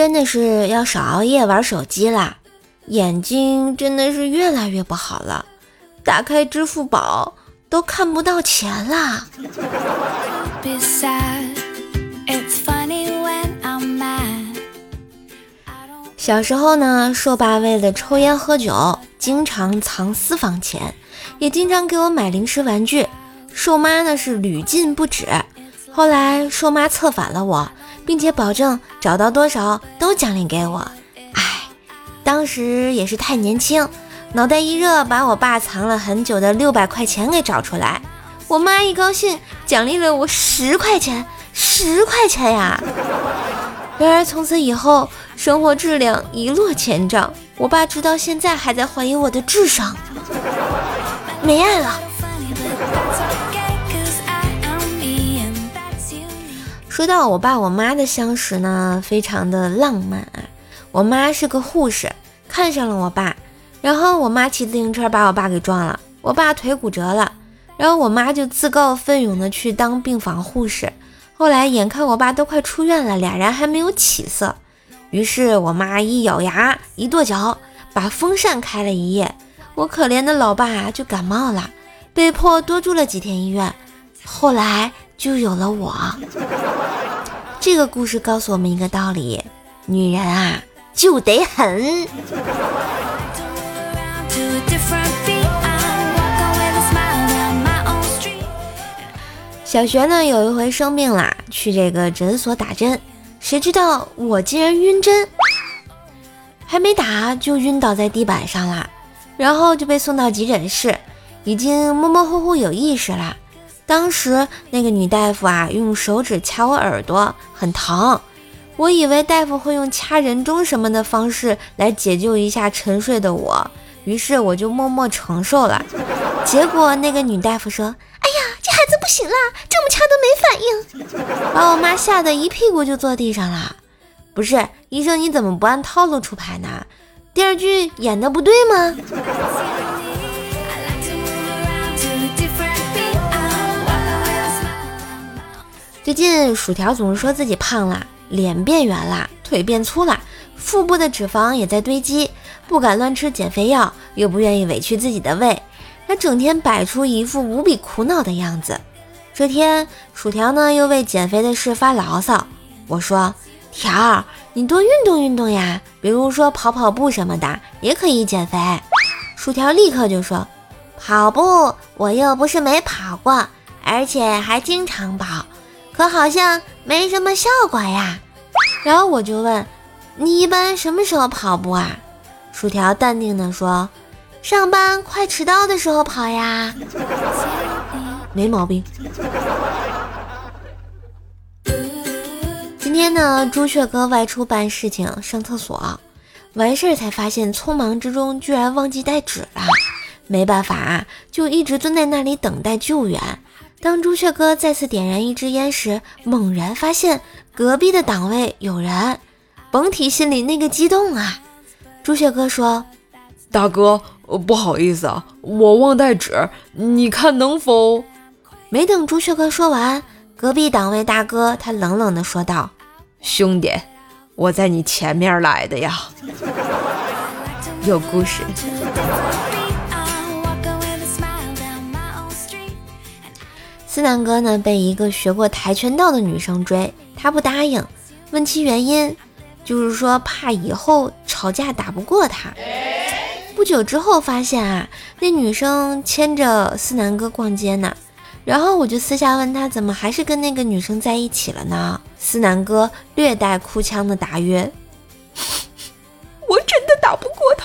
真的是要少熬夜玩手机啦，眼睛真的是越来越不好了。打开支付宝都看不到钱啦。小时候呢，硕爸为了抽烟喝酒，经常藏私房钱，也经常给我买零食玩具。硕妈呢是屡禁不止。后来硕妈策反了我，并且保证找到多少都奖励给我。唉，当时也是太年轻，脑袋一热，把我爸藏了很久的六百块钱给找出来。我妈一高兴，奖励了我十块钱，十块钱呀！然而从此以后。生活质量一落千丈，我爸直到现在还在怀疑我的智商。没爱了。说到我爸我妈的相识呢，非常的浪漫啊。我妈是个护士，看上了我爸，然后我妈骑自行车把我爸给撞了，我爸腿骨折了，然后我妈就自告奋勇的去当病房护士。后来眼看我爸都快出院了，俩人还没有起色。于是我妈一咬牙，一跺脚，把风扇开了一夜。我可怜的老爸就感冒了，被迫多住了几天医院。后来就有了我。这个故事告诉我们一个道理：女人啊，就得狠。小学呢，有一回生病啦，去这个诊所打针。谁知道我竟然晕针，还没打就晕倒在地板上了，然后就被送到急诊室，已经模模糊糊有意识了。当时那个女大夫啊，用手指掐我耳朵，很疼。我以为大夫会用掐人中什么的方式来解救一下沉睡的我，于是我就默默承受了。结果那个女大夫说。哎呀这孩子不行了，这么掐都没反应，把我妈吓得一屁股就坐地上了。不是医生，你怎么不按套路出牌呢？电视剧演的不对吗？最近薯条总是说自己胖了，脸变圆了，腿变粗了，腹部的脂肪也在堆积，不敢乱吃减肥药，又不愿意委屈自己的胃。他整天摆出一副无比苦恼的样子。这天，薯条呢又为减肥的事发牢骚。我说：“条儿，你多运动运动呀，比如说跑跑步什么的，也可以减肥。”薯条立刻就说：“跑步我又不是没跑过，而且还经常跑，可好像没什么效果呀。”然后我就问：“你一般什么时候跑步啊？”薯条淡定地说。上班快迟到的时候跑呀，没毛病。今天呢，朱雀哥外出办事情，上厕所，完事儿才发现，匆忙之中居然忘记带纸了。没办法，就一直蹲在那里等待救援。当朱雀哥再次点燃一支烟时，猛然发现隔壁的档位有人，甭提心里那个激动啊！朱雀哥说：“大哥。”不好意思啊，我忘带纸，你看能否？没等朱雀哥说完，隔壁档位大哥他冷冷地说道：“兄弟，我在你前面来的呀。”有故事。思南哥呢，被一个学过跆拳道的女生追，他不答应，问其原因，就是说怕以后吵架打不过他。不久之后，发现啊，那女生牵着思南哥逛街呢，然后我就私下问他，怎么还是跟那个女生在一起了呢？思南哥略带哭腔的答曰：“我真的打不过他。”